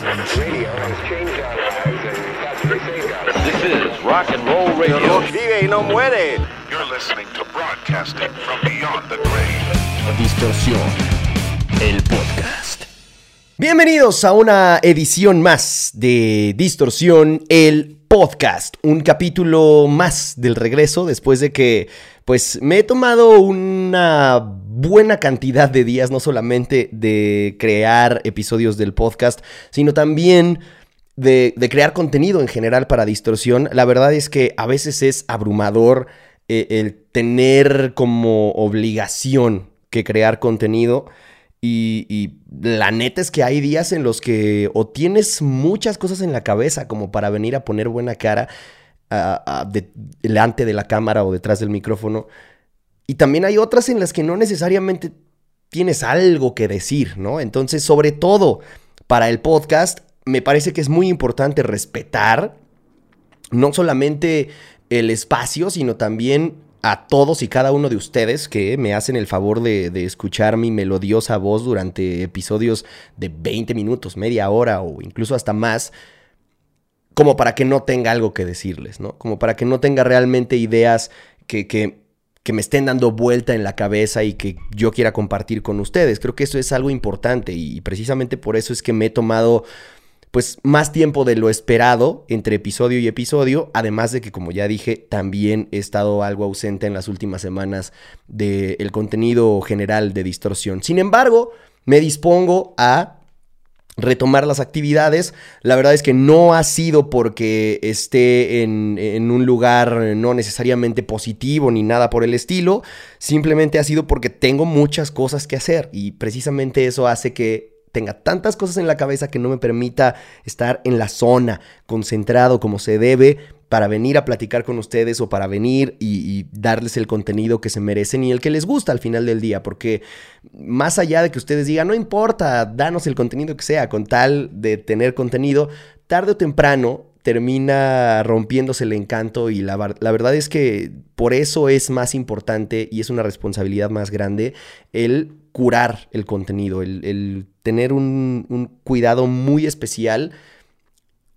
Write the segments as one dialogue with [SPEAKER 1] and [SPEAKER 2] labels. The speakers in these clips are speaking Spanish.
[SPEAKER 1] This is rock and roll radio.
[SPEAKER 2] Vive y no muere.
[SPEAKER 3] You're listening to broadcasting from beyond the grave.
[SPEAKER 4] Distorsión, el podcast. Bienvenidos a una edición más de Distorsión, el podcast. Un capítulo más del regreso después de que pues me he tomado una buena cantidad de días, no solamente de crear episodios del podcast, sino también de, crear contenido en general para distorsión. La verdad es que a veces es abrumador eh, el tener como obligación que crear contenido. Y, la neta es que hay días en los que o tienes muchas cosas en la cabeza como para venir a poner buena cara de, delante de la cámara o detrás del micrófono. Y también hay otras en las que no necesariamente tienes algo que decir, ¿no? Entonces, sobre todo para el podcast, me parece que es muy importante respetar no solamente el espacio, sino también a todos y cada uno de ustedes que me hacen el favor de, escuchar mi melodiosa voz durante episodios de 20 minutos, media hora o incluso hasta más, como para que no tenga algo que decirles, ¿no? Como para que no tenga realmente ideas que, que me estén dando vuelta en la cabeza y que yo quiera compartir con ustedes. Creo que eso es algo importante y precisamente por eso es que me he tomado pues más tiempo de lo esperado entre episodio y episodio, además de que como ya dije, también he estado algo ausente en las últimas semanas del de contenido general de distorsión. Sin embargo, me dispongo a retomar las actividades. La verdad es que no ha sido porque esté en, en, un lugar no necesariamente positivo ni nada por el estilo, simplemente ha sido porque tengo muchas cosas que hacer y precisamente eso hace que tenga tantas cosas en la cabeza que no me permita estar en la zona, concentrado como se debe, para venir a platicar con ustedes o para venir y, darles el contenido que se merecen y el que les gusta al final del día, porque más allá de que ustedes digan, no importa, danos el contenido que sea, con tal de tener contenido, tarde o temprano termina rompiéndose el encanto y la, la, verdad es que por eso es más importante y es una responsabilidad más grande el curar el contenido, el, el tener un, cuidado muy especial,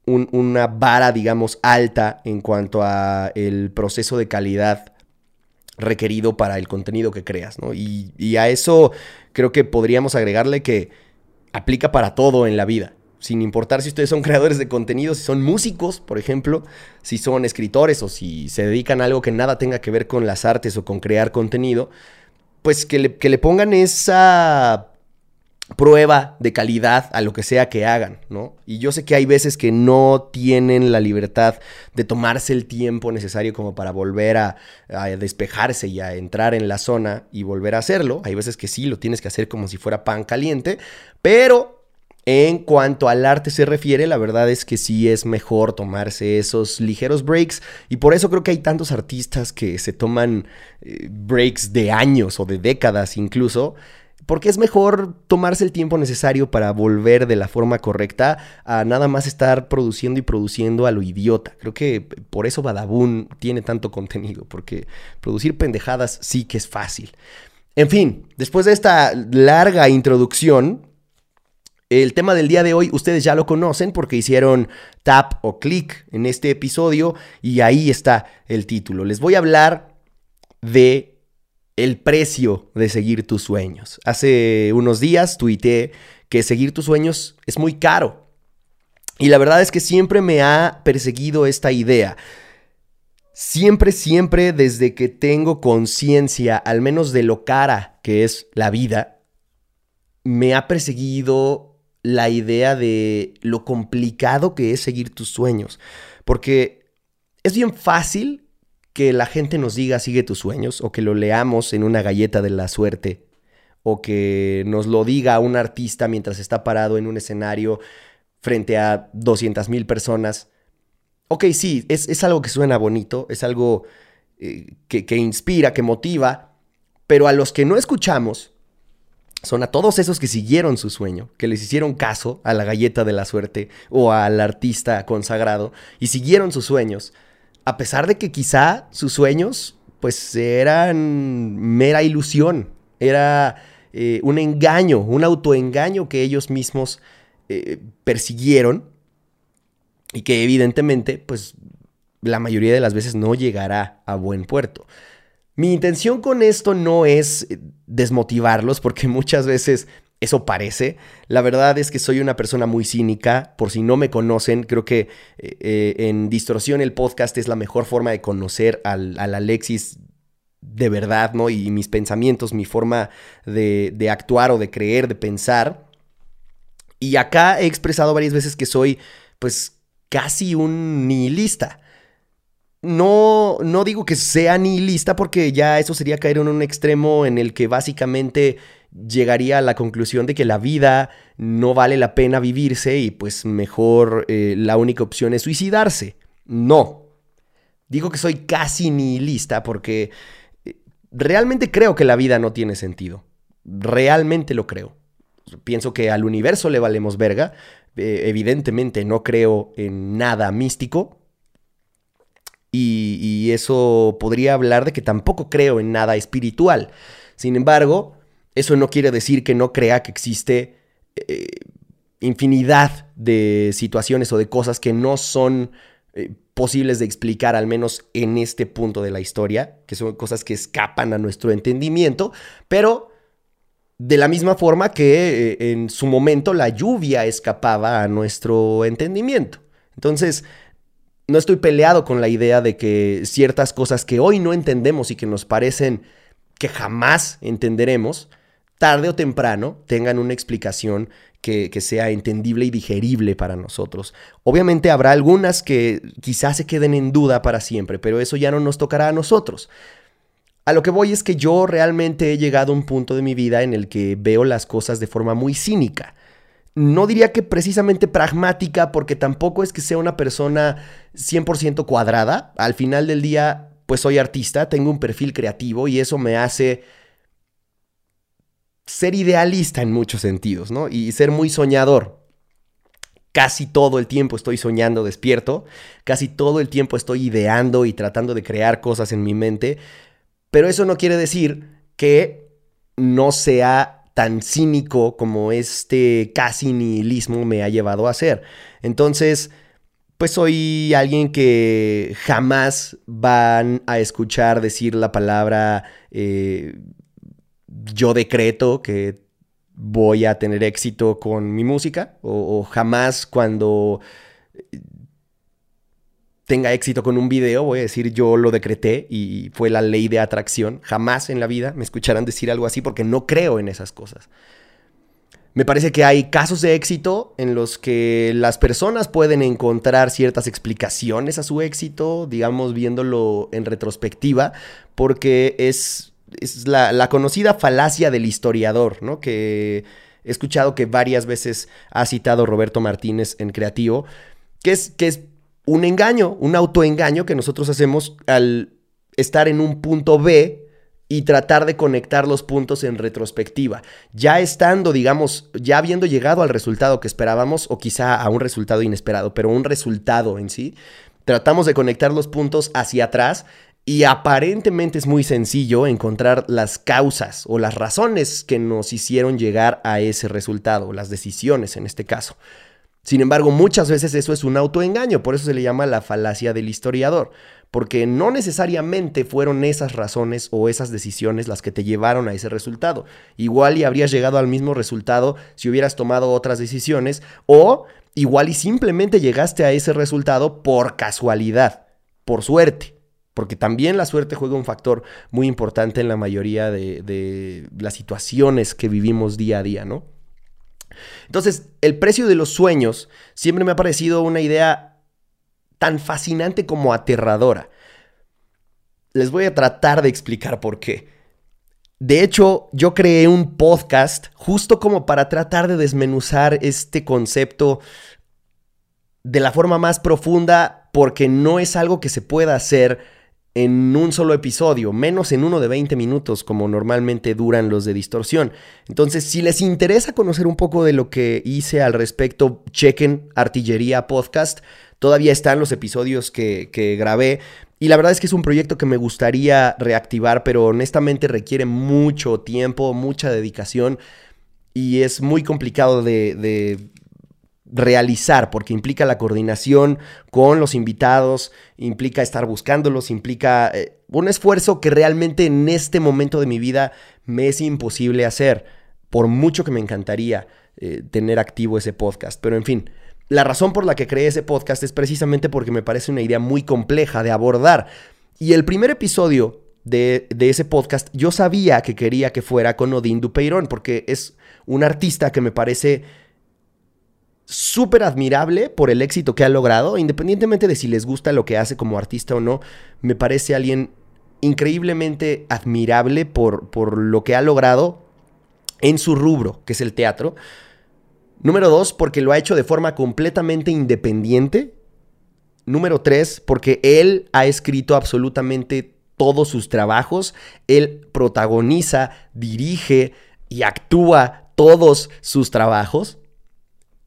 [SPEAKER 4] un, una vara, digamos, alta en cuanto a el proceso de calidad requerido para el contenido que creas, ¿no? Y, a eso creo que podríamos agregarle que aplica para todo en la vida sin importar si ustedes son creadores de contenido, si son músicos, por ejemplo, si son escritores o si se dedican a algo que nada tenga que ver con las artes o con crear contenido, pues que le, que le pongan esa prueba de calidad a lo que sea que hagan, ¿no? Y yo sé que hay veces que no tienen la libertad de tomarse el tiempo necesario como para volver a, despejarse y a entrar en la zona y volver a hacerlo. Hay veces que sí, lo tienes que hacer como si fuera pan caliente, pero en cuanto al arte se refiere, la verdad es que sí es mejor tomarse esos ligeros breaks y por eso creo que hay tantos artistas que se toman eh, breaks de años o de décadas incluso, porque es mejor tomarse el tiempo necesario para volver de la forma correcta a nada más estar produciendo y produciendo a lo idiota. Creo que por eso Badabun tiene tanto contenido, porque producir pendejadas sí que es fácil. En fin, después de esta larga introducción, el tema del día de hoy ustedes ya lo conocen porque hicieron tap o clic en este episodio y ahí está el título. Les voy a hablar de el precio de seguir tus sueños. Hace unos días tuiteé que seguir tus sueños es muy caro. Y la verdad es que siempre me ha perseguido esta idea. Siempre, siempre desde que tengo conciencia, al menos de lo cara que es la vida, me ha perseguido la idea de lo complicado que es seguir tus sueños. Porque es bien fácil que la gente nos diga sigue tus sueños o que lo leamos en una galleta de la suerte o que nos lo diga un artista mientras está parado en un escenario frente a 200 mil personas. Ok, sí, es, es, algo que suena bonito, es algo eh, que, que inspira, que motiva, pero a los que no escuchamos, son a todos esos que siguieron su sueño, que les hicieron caso a la galleta de la suerte o al artista consagrado y siguieron sus sueños, a pesar de que quizá sus sueños pues eran mera ilusión, era eh, un engaño, un autoengaño que ellos mismos eh, persiguieron y que evidentemente, pues la mayoría de las veces no llegará a buen puerto. Mi intención con esto no es eh, desmotivarlos, porque muchas veces eso parece. La verdad es que soy una persona muy cínica. Por si no me conocen, creo que eh, eh, en Distorsión el podcast es la mejor forma de conocer al, Alexis de verdad, ¿no? Y mis pensamientos, mi forma de, de actuar o de creer, de pensar. Y acá he expresado varias veces que soy, pues, casi un nihilista. No, no digo que sea nihilista porque ya eso sería caer en un extremo en el que básicamente llegaría a la conclusión de que la vida no vale la pena vivirse y pues mejor eh, la única opción es suicidarse. No. Digo que soy casi nihilista porque eh, realmente creo que la vida no tiene sentido. Realmente lo creo. Pienso que al universo le valemos verga. Eh, evidentemente no creo en nada místico. Y, eso podría hablar de que tampoco creo en nada espiritual. Sin embargo, eso no quiere decir que no crea que existe eh, infinidad de situaciones o de cosas que no son eh, posibles de explicar, al menos en este punto de la historia, que son cosas que escapan a nuestro entendimiento, pero de la misma forma que eh, en su momento la lluvia escapaba a nuestro entendimiento. Entonces, no estoy peleado con la idea de que ciertas cosas que hoy no entendemos y que nos parecen que jamás entenderemos, tarde o temprano tengan una explicación que, sea entendible y digerible para nosotros. Obviamente habrá algunas que quizás se queden en duda para siempre, pero eso ya no nos tocará a nosotros. A lo que voy es que yo realmente he llegado a un punto de mi vida en el que veo las cosas de forma muy cínica. No diría que precisamente pragmática, porque tampoco es que sea una persona 100% cuadrada. Al final del día, pues soy artista, tengo un perfil creativo y eso me hace ser idealista en muchos sentidos, ¿no? Y ser muy soñador. Casi todo el tiempo estoy soñando despierto, casi todo el tiempo estoy ideando y tratando de crear cosas en mi mente, pero eso no quiere decir que no sea tan cínico como este casi nihilismo me ha llevado a ser. Entonces, pues soy alguien que jamás van a escuchar decir la palabra eh, yo decreto que voy a tener éxito con mi música o, jamás cuando tenga éxito con un video voy a decir yo lo decreté y fue la ley de atracción. Jamás en la vida me escucharán decir algo así porque no creo en esas cosas. Me parece que hay casos de éxito en los que las personas pueden encontrar ciertas explicaciones a su éxito, digamos viéndolo en retrospectiva, porque es es la, conocida falacia del historiador, ¿no? Que he escuchado que varias veces ha citado Roberto Martínez en Creativo, que es, que es un engaño, un autoengaño que nosotros hacemos al estar en un punto B y tratar de conectar los puntos en retrospectiva. Ya estando, digamos, ya habiendo llegado al resultado que esperábamos o quizá a un resultado inesperado, pero un resultado en sí, tratamos de conectar los puntos hacia atrás y aparentemente es muy sencillo encontrar las causas o las razones que nos hicieron llegar a ese resultado, las decisiones en este caso. Sin embargo, muchas veces eso es un autoengaño, por eso se le llama la falacia del historiador, porque no necesariamente fueron esas razones o esas decisiones las que te llevaron a ese resultado. Igual y habrías llegado al mismo resultado si hubieras tomado otras decisiones o igual y simplemente llegaste a ese resultado por casualidad, por suerte porque también la suerte juega un factor muy importante en la mayoría de, las situaciones que vivimos día a día, ¿no? Entonces, el precio de los sueños siempre me ha parecido una idea tan fascinante como aterradora. Les voy a tratar de explicar por qué. De hecho, yo creé un podcast justo como para tratar de desmenuzar este concepto de la forma más profunda porque no es algo que se pueda hacer en un solo episodio, menos en uno de 20 minutos como normalmente duran los de distorsión. Entonces, si les interesa conocer un poco de lo que hice al respecto, chequen Artillería Podcast. Todavía están los episodios que, que grabé. Y la verdad es que es un proyecto que me gustaría reactivar, pero honestamente requiere mucho tiempo, mucha dedicación y es muy complicado de, de realizar, porque implica la coordinación con los invitados, implica estar buscándolos, implica eh, un esfuerzo que realmente en este momento de mi vida me es imposible hacer, por mucho que me encantaría eh, tener activo ese podcast. Pero en fin, la razón por la que creé ese podcast es precisamente porque me parece una idea muy compleja de abordar. Y el primer episodio de, de ese podcast, yo sabía que quería que fuera con Odín Dupeirón, porque es un artista que me parece súper admirable por el éxito que ha logrado, independientemente de si les gusta lo que hace como artista o no, me parece alguien increíblemente admirable por, por lo que ha logrado en su rubro, que es el teatro. Número dos, porque lo ha hecho de forma completamente independiente. Número tres, porque él ha escrito absolutamente todos sus trabajos. Él protagoniza, dirige y actúa todos sus trabajos.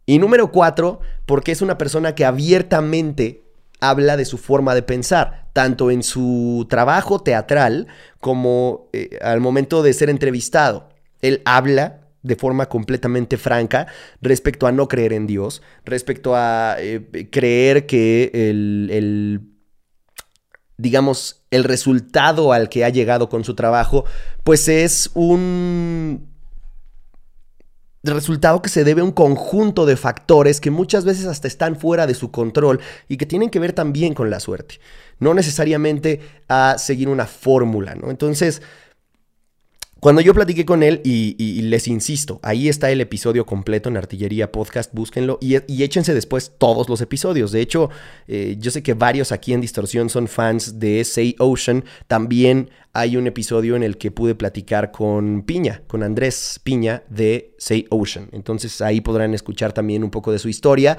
[SPEAKER 4] Y número cuatro, porque es una persona que abiertamente habla de su forma de pensar, tanto en su trabajo teatral como eh, al momento de ser entrevistado. Él habla de forma completamente franca respecto a no creer en Dios, respecto a eh, creer que el, el, digamos, el resultado al que ha llegado con su trabajo, pues es un resultado que se debe a un conjunto de factores que muchas veces hasta están fuera de su control y que tienen que ver también con la suerte, no necesariamente a seguir una fórmula, ¿no? Entonces, cuando yo platiqué con él, y, les insisto, ahí está el episodio completo en Artillería Podcast, búsquenlo y, échense después todos los episodios. De hecho, eh, yo sé que varios aquí en Distorsión son fans de Say Ocean. También hay un episodio en el que pude platicar con Piña, con Andrés Piña de Say Ocean. Entonces ahí podrán escuchar también un poco de su historia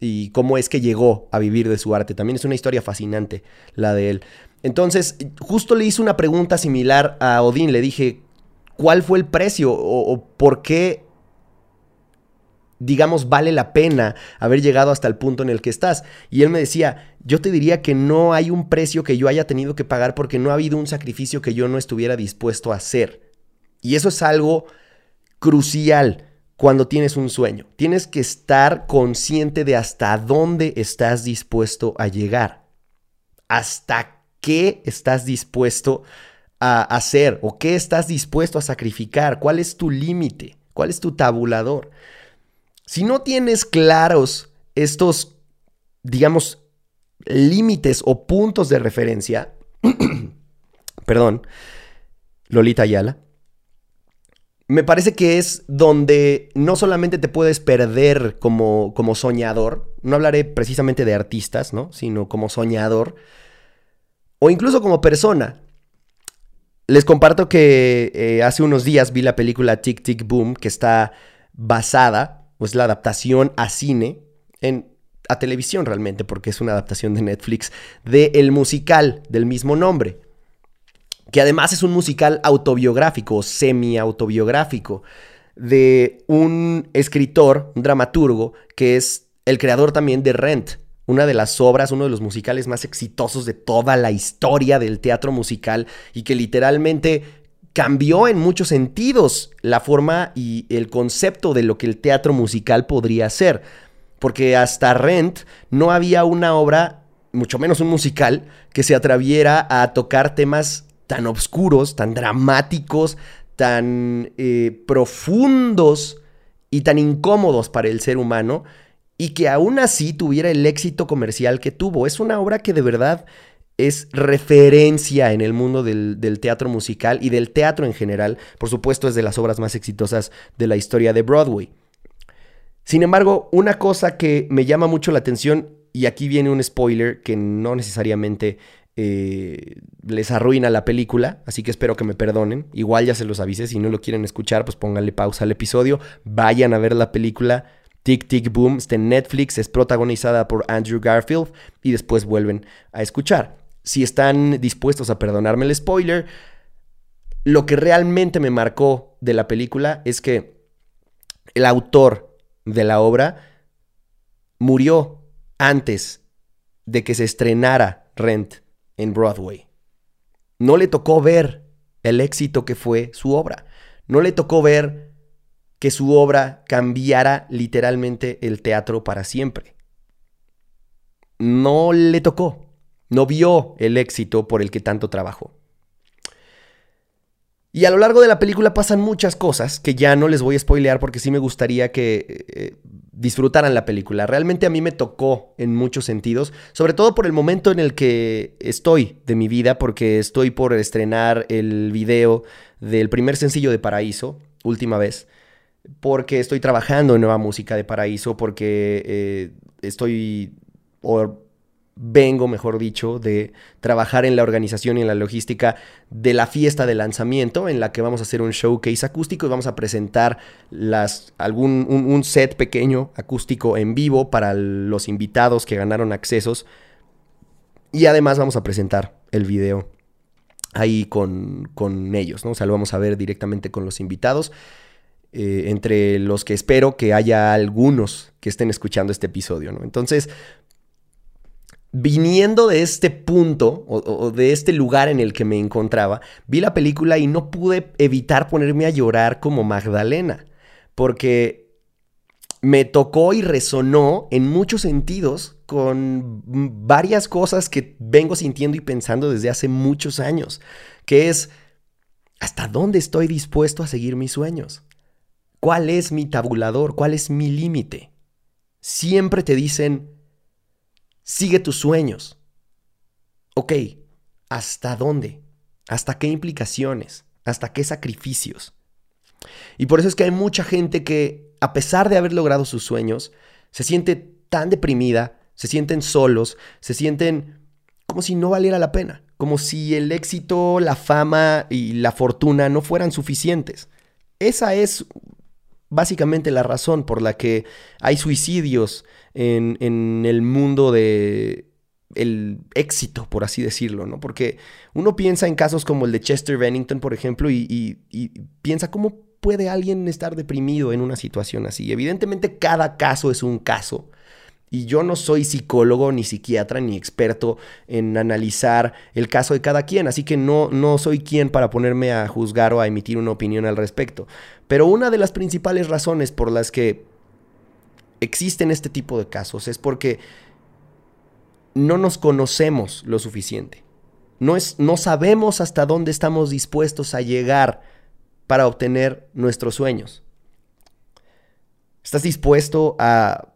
[SPEAKER 4] y cómo es que llegó a vivir de su arte. También es una historia fascinante la de él. Entonces, justo le hice una pregunta similar a Odín. Le dije, cuál fue el precio o, por qué, digamos, vale la pena haber llegado hasta el punto en el que estás. Y él me decía, yo te diría que no hay un precio que yo haya tenido que pagar porque no ha habido un sacrificio que yo no estuviera dispuesto a hacer. Y eso es algo crucial cuando tienes un sueño. Tienes que estar consciente de hasta dónde estás dispuesto a llegar. Hasta qué estás dispuesto a a hacer o qué estás dispuesto a sacrificar, cuál es tu límite, cuál es tu tabulador. Si no tienes claros estos, digamos, límites o puntos de referencia, perdón, Lolita Ayala, me parece que es donde no solamente te puedes perder como, como soñador, no hablaré precisamente de artistas, ¿no? Sino como soñador, o incluso como persona. Les comparto que eh, hace unos días vi la película Tic Tic Boom, que está basada, o es la adaptación a cine, en, a televisión realmente, porque es una adaptación de Netflix, del el musical del mismo nombre. Que además es un musical autobiográfico, semi-autobiográfico, de un escritor, un dramaturgo, que es el creador también de Rent, una de las obras, uno de los musicales más exitosos de toda la historia del teatro musical y que literalmente cambió en muchos sentidos la forma y el concepto de lo que el teatro musical podría ser. Porque hasta Rent no había una obra, mucho menos un musical, que se atreviera a tocar temas tan oscuros, tan dramáticos, tan eh, profundos y tan incómodos para el ser humano y que aún así tuviera el éxito comercial que tuvo. Es una obra que de verdad es referencia en el mundo del, teatro musical y del teatro en general. Por supuesto, es de las obras más exitosas de la historia de Broadway. Sin embargo, una cosa que me llama mucho la atención, y aquí viene un spoiler que no necesariamente eh, les arruina la película, así que espero que me perdonen. Igual ya se los avisé, si no lo quieren escuchar, pues pónganle pausa al episodio, vayan a ver la película Tic Tic Boom está en Netflix, es protagonizada por Andrew Garfield y después vuelven a escuchar. Si están dispuestos a perdonarme el spoiler, lo que realmente me marcó de la película es que el autor de la obra murió antes de que se estrenara Rent en Broadway. No le tocó ver el éxito que fue su obra. No le tocó ver que su obra cambiara literalmente el teatro para siempre. No le tocó, no vio el éxito por el que tanto trabajó. Y a lo largo de la película pasan muchas cosas que ya no les voy a spoilear porque sí me gustaría que eh, disfrutaran la película. Realmente a mí me tocó en muchos sentidos, sobre todo por el momento en el que estoy de mi vida, porque estoy por estrenar el video del primer sencillo de Paraíso, última vez, porque estoy trabajando en nueva música de Paraíso, porque eh, estoy vengo, mejor dicho, de trabajar en la organización y en la logística de la fiesta de lanzamiento, en la que vamos a hacer un showcase acústico y vamos a presentar las, algún, un, set pequeño acústico en vivo para los invitados que ganaron accesos. Y además vamos a presentar el video ahí con, ellos, ¿no? O sea, lo vamos a ver directamente con los invitados. Eh, entre los que espero que haya algunos que estén escuchando este episodio, ¿no? Entonces, viniendo de este punto o, de este lugar en el que me encontraba, vi la película y no pude evitar ponerme a llorar como Magdalena, porque me tocó y resonó en muchos sentidos con varias cosas que vengo sintiendo y pensando desde hace muchos años, que es, ¿hasta dónde estoy dispuesto a seguir mis sueños? ¿Cuál es mi tabulador? ¿Cuál es mi límite? Siempre te dicen, Sigue tus sueños. Ok, ¿hasta dónde? ¿Hasta qué implicaciones? ¿Hasta qué sacrificios? Y por eso es que hay mucha gente que, a pesar de haber logrado sus sueños, se siente tan deprimida, se sienten solos, se sienten como si no valiera la pena, como si el éxito, la fama y la fortuna no fueran suficientes. Esa es básicamente la razón por la que hay suicidios en, el mundo de el éxito, por así decirlo, ¿no? Porque uno piensa en casos como el de Chester Bennington, por ejemplo, y, piensa cómo puede alguien estar deprimido en una situación así. Evidentemente cada caso es un caso. Y yo no soy psicólogo, ni psiquiatra, ni experto en analizar el caso de cada quien, así que no, no soy quien para ponerme a juzgar o a emitir una opinión al respecto. Pero una de las principales razones por las que existen este tipo de casos es porque no nos conocemos lo suficiente. No, es, no sabemos hasta dónde estamos dispuestos a llegar para obtener nuestros sueños. ¿Estás dispuesto a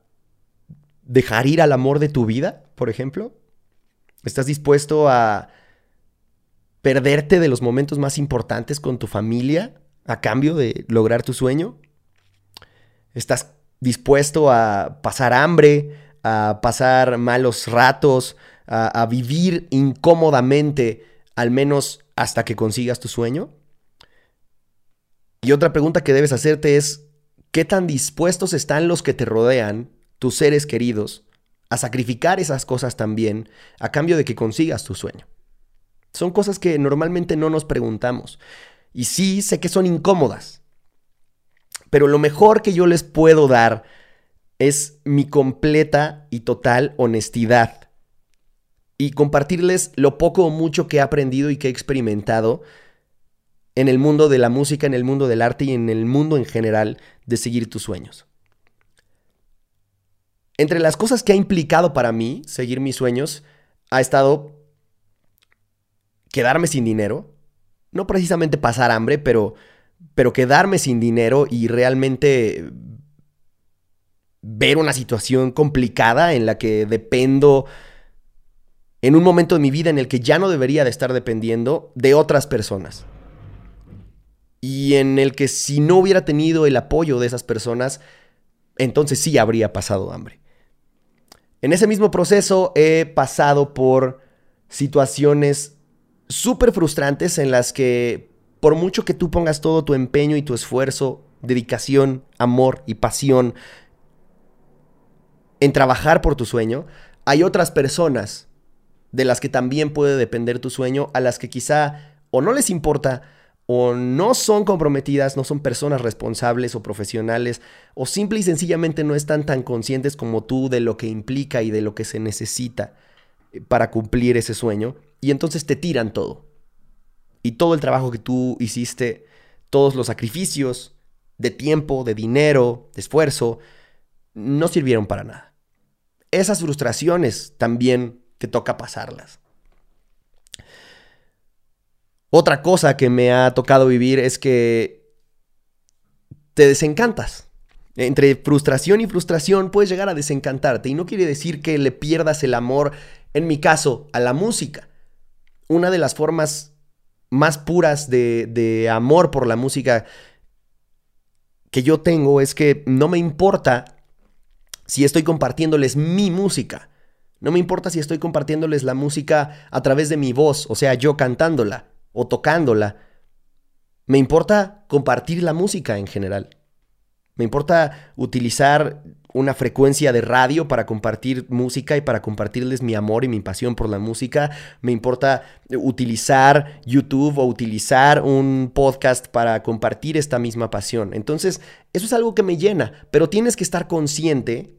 [SPEAKER 4] dejar ir al amor de tu vida, por ejemplo? ¿Estás dispuesto a perderte de los momentos más importantes con tu familia a cambio de lograr tu sueño? ¿Estás dispuesto a pasar hambre, a pasar malos ratos, a, vivir incómodamente, al menos hasta que consigas tu sueño? Y otra pregunta que debes hacerte es, ¿qué tan dispuestos están los que te rodean, tus seres queridos, a sacrificar esas cosas también a cambio de que consigas tu sueño? Son cosas que normalmente no nos preguntamos. Y sí, sé que son incómodas, pero lo mejor que yo les puedo dar es mi completa y total honestidad. Y compartirles lo poco o mucho que he aprendido y que he experimentado en el mundo de la música, en el mundo del arte y en el mundo en general de seguir tus sueños. Entre las cosas que ha implicado para mí seguir mis sueños, ha estado quedarme sin dinero, no precisamente pasar hambre, pero pero quedarme sin dinero y realmente ver una situación complicada en la que dependo en un momento de mi vida en el que ya no debería de estar dependiendo de otras personas. Y en el que si no hubiera tenido el apoyo de esas personas, entonces sí habría pasado hambre. En ese mismo proceso he pasado por situaciones súper frustrantes en las que por mucho que tú pongas todo tu empeño y tu esfuerzo, dedicación, amor y pasión en trabajar por tu sueño, hay otras personas de las que también puede depender tu sueño, a las que quizá o no les importa, o no son comprometidas, no son personas responsables o profesionales, o simple y sencillamente no están tan conscientes como tú de lo que implica y de lo que se necesita para cumplir ese sueño, y entonces te tiran todo y todo el trabajo que tú hiciste, todos los sacrificios, de tiempo, de dinero, de esfuerzo, no sirvieron para nada. Esas frustraciones también te toca pasarlas. Otra cosa que me ha tocado vivir es que te desencantas. Entre frustración y frustración puedes llegar a desencantarte y no quiere decir que le pierdas el amor, en mi caso, a la música. Una de las formas más puras de, de amor por la música que yo tengo es que no me importa si estoy compartiéndoles mi música. No me importa si estoy compartiéndoles la música a través de mi voz, o sea, yo cantándola o tocándola. Me importa compartir la música en general. Me importa utilizar una frecuencia de radio para compartir música y para compartirles mi amor y mi pasión por la música. Me importa utilizar YouTube o utilizar un podcast para compartir esta misma pasión. Entonces, eso es algo que me llena, pero tienes que estar consciente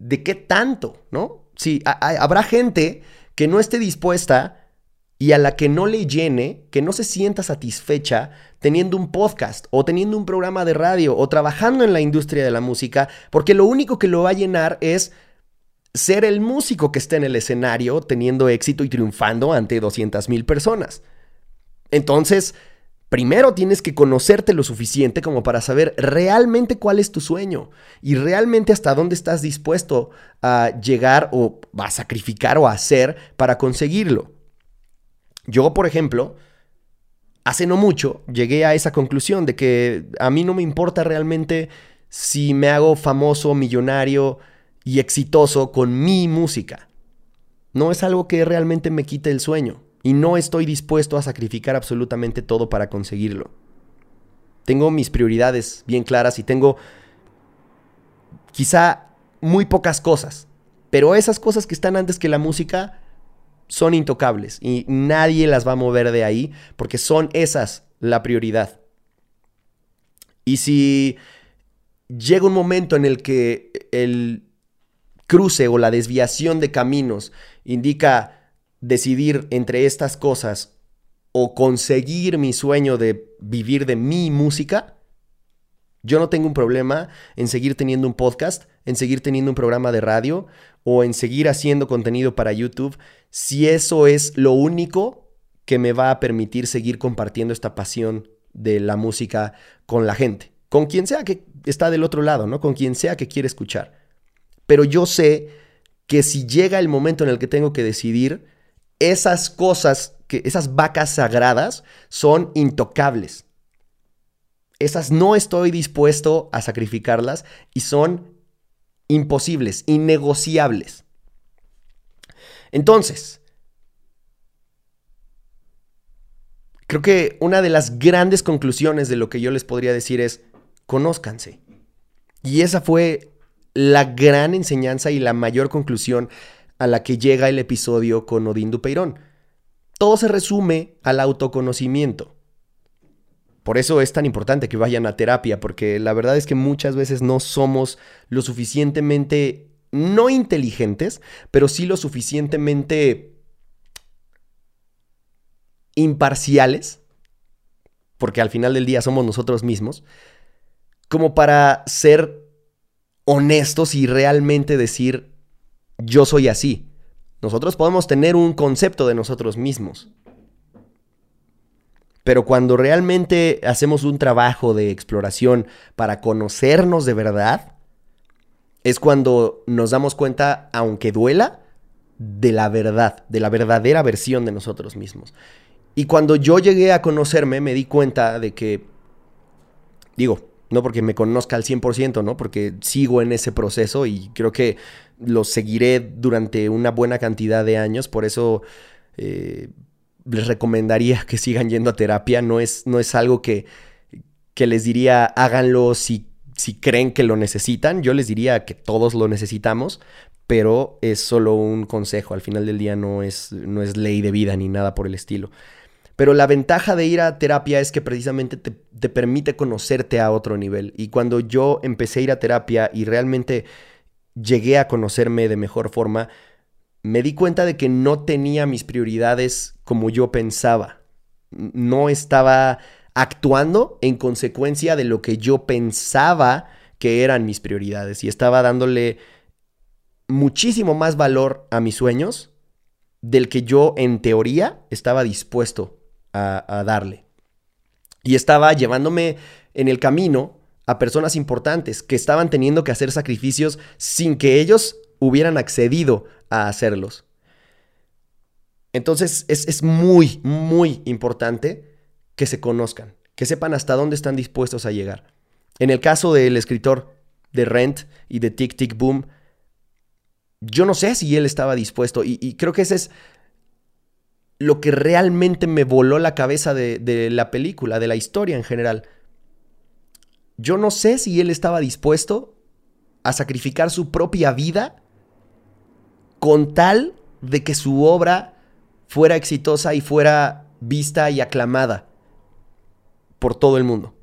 [SPEAKER 4] de qué tanto, ¿no? Sí, habrá gente que no esté dispuesta y a la que no le llene, que no se sienta satisfecha teniendo un podcast o teniendo un programa de radio o trabajando en la industria de la música, porque lo único que lo va a llenar es ser el músico que esté en el escenario teniendo éxito y triunfando ante 200 mil personas. Entonces, primero tienes que conocerte lo suficiente como para saber realmente cuál es tu sueño y realmente hasta dónde estás dispuesto a llegar o a sacrificar o a hacer para conseguirlo. Yo, por ejemplo, hace no mucho llegué a esa conclusión de que a mí no me importa realmente si me hago famoso, millonario y exitoso con mi música. No es algo que realmente me quite el sueño y no estoy dispuesto a sacrificar absolutamente todo para conseguirlo. Tengo mis prioridades bien claras y tengo quizá muy pocas cosas, pero esas cosas que están antes que la música son intocables y nadie las va a mover de ahí porque son esas la prioridad. Y si llega un momento en el que el cruce o la desviación de caminos indica decidir entre estas cosas o conseguir mi sueño de vivir de mi música, yo no tengo un problema en seguir teniendo un podcast, en seguir teniendo un programa de radio o en seguir haciendo contenido para YouTube, si eso es lo único que me va a permitir seguir compartiendo esta pasión de la música con la gente, con quien sea que está del otro lado, ¿no? Con quien sea que quiere escuchar. Pero yo sé que si llega el momento en el que tengo que decidir, esas cosas, que esas vacas sagradas son intocables esas no estoy dispuesto a sacrificarlas y son imposibles, innegociables. Entonces, creo que una de las grandes conclusiones de lo que yo les podría decir es, conózcanse. Y esa fue la gran enseñanza y la mayor conclusión a la que llega el episodio con Odín Dupeirón. Todo se resume al autoconocimiento. Por eso es tan importante que vayan a terapia, porque la verdad es que muchas veces no somos lo suficientemente, no inteligentes, pero sí lo suficientemente imparciales, porque al final del día somos nosotros mismos, como para ser honestos y realmente decir, yo soy así. Nosotros podemos tener un concepto de nosotros mismos, pero cuando realmente hacemos un trabajo de exploración para conocernos de verdad, es cuando nos damos cuenta, aunque duela, de la verdad, de la verdadera versión de nosotros mismos. Y cuando yo llegué a conocerme, me di cuenta de que, digo, no porque me conozca al 100%, ¿no? Porque sigo en ese proceso y creo que lo seguiré durante una buena cantidad de años, por eso eh, les recomendaría que sigan yendo a terapia. No es, no es algo que, que les diría háganlo si, si creen que lo necesitan. Yo les diría que todos lo necesitamos, pero es solo un consejo. Al final del día no es, no es ley de vida ni nada por el estilo. Pero la ventaja de ir a terapia es que precisamente te, te, permite conocerte a otro nivel. Y cuando yo empecé a ir a terapia y realmente llegué a conocerme de mejor forma, me di cuenta de que no tenía mis prioridades como yo pensaba. No estaba actuando en consecuencia de lo que yo pensaba que eran mis prioridades y estaba dándole muchísimo más valor a mis sueños del que yo en teoría estaba dispuesto a, darle. Y estaba llevándome en el camino a personas importantes que estaban teniendo que hacer sacrificios sin que ellos hubieran accedido a hacerlos. Entonces es, es, muy, muy importante que se conozcan, que sepan hasta dónde están dispuestos a llegar. En el caso del escritor de Rent y de Tic Tic Boom, yo no sé si él estaba dispuesto y, creo que ese es lo que realmente me voló la cabeza de, de la película, de la historia en general. Yo no sé si él estaba dispuesto a sacrificar su propia vida con tal de que su obra fuera exitosa y fuera vista y aclamada por todo el mundo.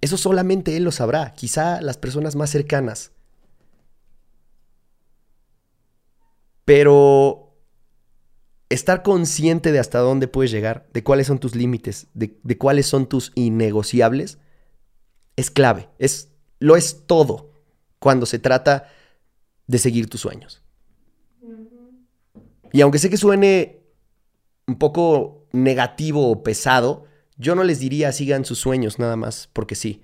[SPEAKER 4] Eso solamente él lo sabrá, quizá las personas más cercanas. Pero estar consciente de hasta dónde puedes llegar, de cuáles son tus límites, de, cuáles son tus innegociables, es clave. Es, lo es todo cuando se trata de seguir tus sueños. Y aunque sé que suene un poco negativo o pesado, yo no les diría sigan sus sueños nada más, porque sí.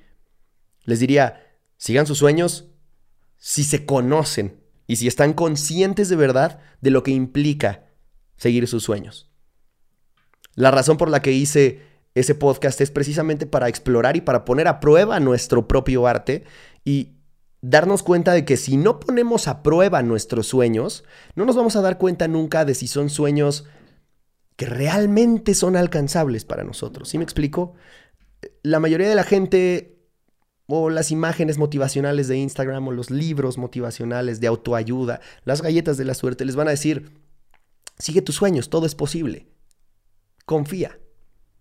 [SPEAKER 4] Les diría, sigan sus sueños si se conocen, y si están conscientes de verdad de lo que implica seguir sus sueños. La razón por la que hice ese podcast es precisamente para explorar y para poner a prueba nuestro propio arte y darnos cuenta de que si no ponemos a prueba nuestros sueños, no nos vamos a dar cuenta nunca de si son sueños que realmente son alcanzables para nosotros. ¿Sí me explico? La mayoría de la gente o las imágenes motivacionales de Instagram o los libros motivacionales de autoayuda, las galletas de la suerte, les van a decir, sigue tus sueños, todo es posible. Confía,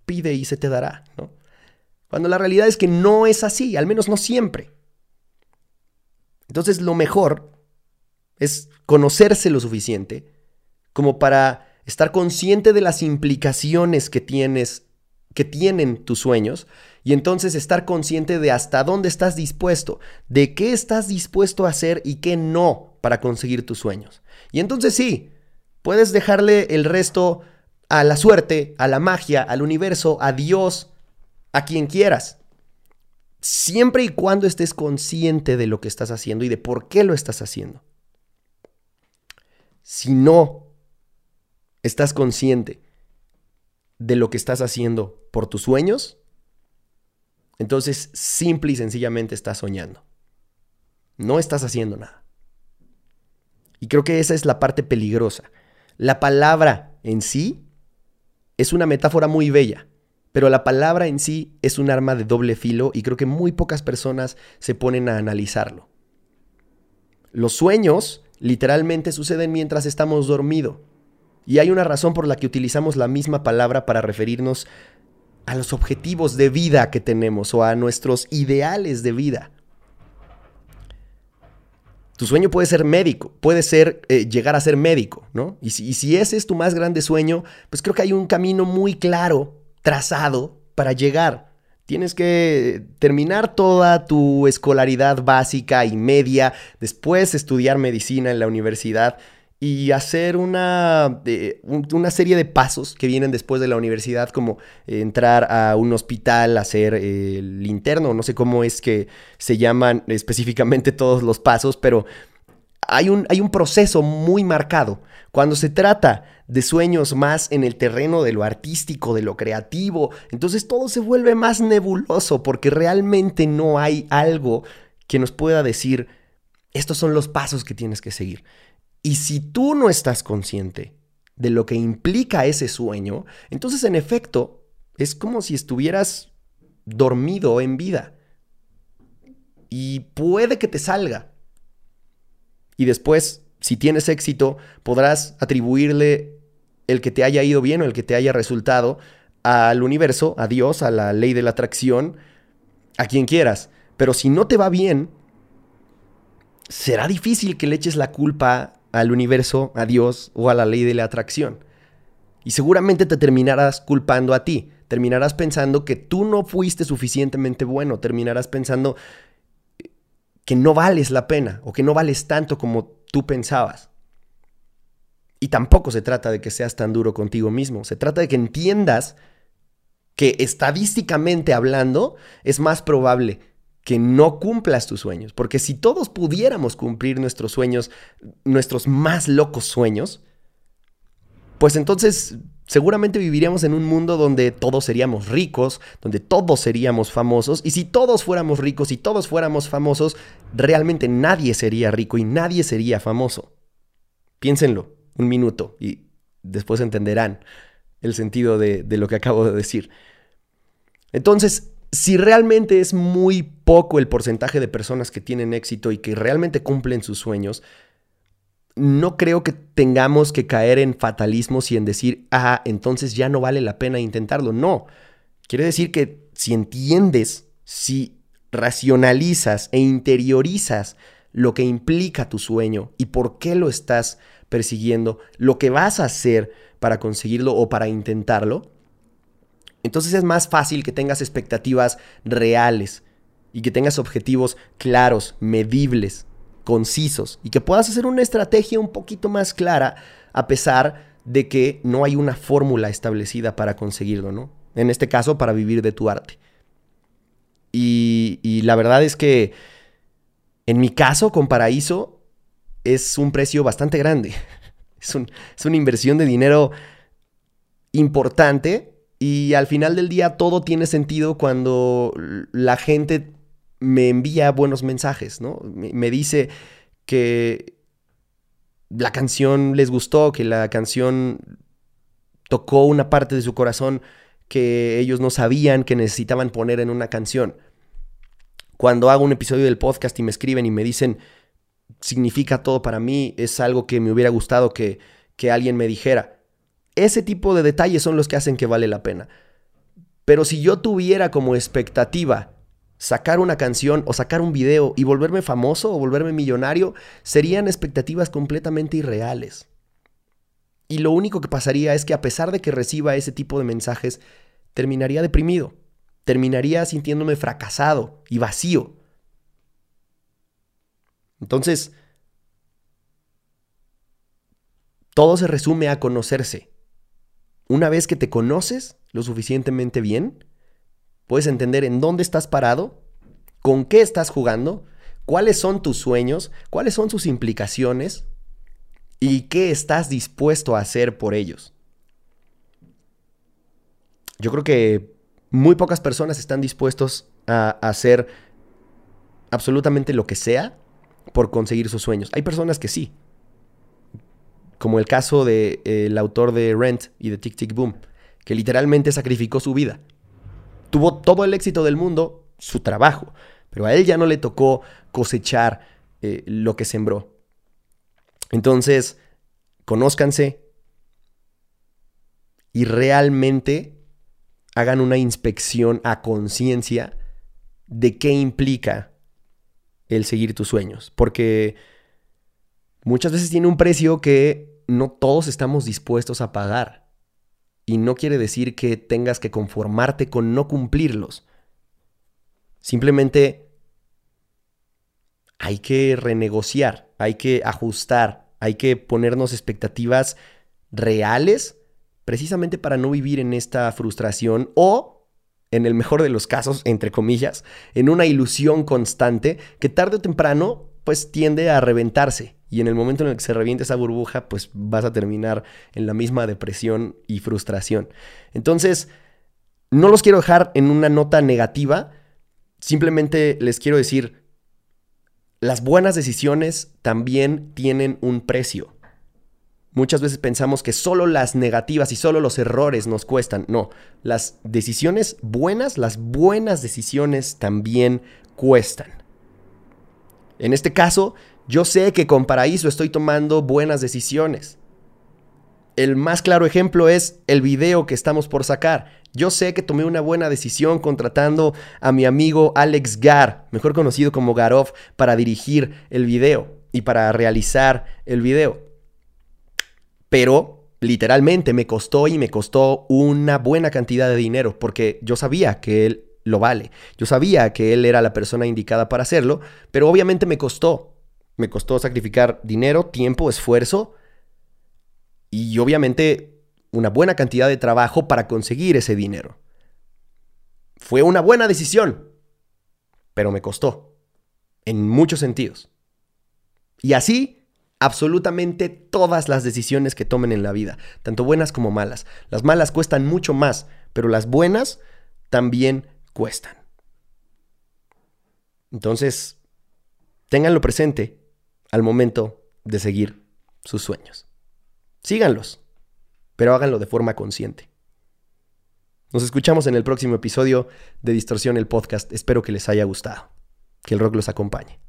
[SPEAKER 4] pide y se te dará. Cuando la realidad es que no es así, al menos no siempre. Entonces lo mejor es conocerse lo suficiente como para estar consciente de las implicaciones que tienes que tienen tus sueños y entonces estar consciente de hasta dónde estás dispuesto, de qué estás dispuesto a hacer y qué no para conseguir tus sueños. Y entonces sí, puedes dejarle el resto a la suerte, a la magia, al universo, a Dios, a quien quieras. Siempre y cuando estés consciente de lo que estás haciendo y de por qué lo estás haciendo. Si no estás consciente de lo que estás haciendo por tus sueños, entonces simple y sencillamente estás soñando. No estás haciendo nada. Y creo que esa es la parte peligrosa. La palabra en sí es una metáfora muy bella, pero la palabra en sí es un arma de doble filo y creo que muy pocas personas se ponen a analizarlo. Los sueños literalmente suceden mientras estamos dormidos. Y hay una razón por la que utilizamos la misma palabra para referirnos a los objetivos de vida que tenemos o a nuestros ideales de vida. Tu sueño puede ser médico, puede ser eh, llegar a ser médico, ¿no? Y si, y si ese es tu más grande sueño, pues creo que hay un camino muy claro, trazado, para llegar. Tienes que terminar toda tu escolaridad básica y media, después estudiar medicina en la universidad y hacer una, una serie de pasos que vienen después de la universidad, como entrar a un hospital, hacer el interno, no sé cómo es que se llaman específicamente todos los pasos, pero hay un, hay un proceso muy marcado. Cuando se trata de sueños más en el terreno de lo artístico, de lo creativo, entonces todo se vuelve más nebuloso porque realmente no hay algo que nos pueda decir, estos son los pasos que tienes que seguir. Y si tú no estás consciente de lo que implica ese sueño, entonces en efecto es como si estuvieras dormido en vida. Y puede que te salga. Y después, si tienes éxito, podrás atribuirle el que te haya ido bien o el que te haya resultado al universo, a Dios, a la ley de la atracción, a quien quieras. Pero si no te va bien, será difícil que le eches la culpa al universo, a Dios o a la ley de la atracción. Y seguramente te terminarás culpando a ti. Terminarás pensando que tú no fuiste suficientemente bueno. Terminarás pensando que no vales la pena o que no vales tanto como tú pensabas. Y tampoco se trata de que seas tan duro contigo mismo. Se trata de que entiendas que estadísticamente hablando es más probable que no cumplas tus sueños. Porque si todos pudiéramos cumplir nuestros sueños, nuestros más locos sueños, pues entonces seguramente viviríamos en un mundo donde todos seríamos ricos, donde todos seríamos famosos. Y si todos fuéramos ricos y todos fuéramos famosos, realmente nadie sería rico y nadie sería famoso. Piénsenlo un minuto y después entenderán el sentido de, lo que acabo de decir. Entonces, si realmente es muy poco el porcentaje de personas que tienen éxito y que realmente cumplen sus sueños, no creo que tengamos que caer en fatalismos y en decir, ah, entonces ya no vale la pena intentarlo. No. Quiere decir que si entiendes, si racionalizas e interiorizas lo que implica tu sueño y por qué lo estás persiguiendo, lo que vas a hacer para conseguirlo o para intentarlo, entonces es más fácil que tengas expectativas reales y que tengas objetivos claros, medibles, concisos y que puedas hacer una estrategia un poquito más clara a pesar de que no hay una fórmula establecida para conseguirlo, ¿no? En este caso, para vivir de tu arte. Y, la verdad es que en mi caso, con Paraíso, es un precio bastante grande. Es, es una inversión de dinero importante y al final del día todo tiene sentido cuando la gente me envía buenos mensajes, ¿no? Me, dice que la canción les gustó, que la canción tocó una parte de su corazón que ellos no sabían que necesitaban poner en una canción. Cuando hago un episodio del podcast y me escriben y me dicen, significa todo para mí, es algo que me hubiera gustado que, que alguien me dijera. Ese tipo de detalles son los que hacen que vale la pena. Pero si yo tuviera como expectativa sacar una canción o sacar un video y volverme famoso o volverme millonario, serían expectativas completamente irreales. Y lo único que pasaría es que a pesar de que reciba ese tipo de mensajes, terminaría deprimido, terminaría sintiéndome fracasado y vacío. Entonces, todo se resume a conocerse. Una vez que te conoces lo suficientemente bien, puedes entender en dónde estás parado, con qué estás jugando, cuáles son tus sueños, cuáles son sus implicaciones y qué estás dispuesto a hacer por ellos. Yo creo que muy pocas personas están dispuestos a hacer absolutamente lo que sea por conseguir sus sueños. Hay personas que sí, como el caso del de, eh, autor de Rent y de Tic Tic Boom, que literalmente sacrificó su vida. Tuvo todo el éxito del mundo, su trabajo, pero a él ya no le tocó cosechar eh, lo que sembró. Entonces, conózcanse y realmente hagan una inspección a conciencia de qué implica el seguir tus sueños, porque muchas veces tiene un precio que no todos estamos dispuestos a pagar. Y no quiere decir que tengas que conformarte con no cumplirlos. Simplemente hay que renegociar, hay que ajustar, hay que ponernos expectativas reales precisamente para no vivir en esta frustración o, en el mejor de los casos, entre comillas, en una ilusión constante que tarde o temprano pues tiende a reventarse y en el momento en el que se reviente esa burbuja, pues vas a terminar en la misma depresión y frustración. Entonces, no los quiero dejar en una nota negativa, simplemente les quiero decir, las buenas decisiones también tienen un precio. Muchas veces pensamos que solo las negativas y solo los errores nos cuestan. No, las decisiones buenas, las buenas decisiones también cuestan. En este caso, yo sé que con Paraíso estoy tomando buenas decisiones. El más claro ejemplo es el video que estamos por sacar. Yo sé que tomé una buena decisión contratando a mi amigo Alex Gar, mejor conocido como Garov, para dirigir el video y para realizar el video. Pero, literalmente me costó y me costó una buena cantidad de dinero porque yo sabía que él lo vale. Yo sabía que él era la persona indicada para hacerlo, pero obviamente me costó. Me costó sacrificar dinero, tiempo, esfuerzo y obviamente una buena cantidad de trabajo para conseguir ese dinero. Fue una buena decisión, pero me costó, en muchos sentidos. Y así absolutamente todas las decisiones que tomen en la vida, tanto buenas como malas. Las malas cuestan mucho más, pero las buenas también cuestan. Entonces, ténganlo presente al momento de seguir sus sueños. Síganlos, pero háganlo de forma consciente. Nos escuchamos en el próximo episodio de Distorsión el Podcast. Espero que les haya gustado. Que el rock los acompañe.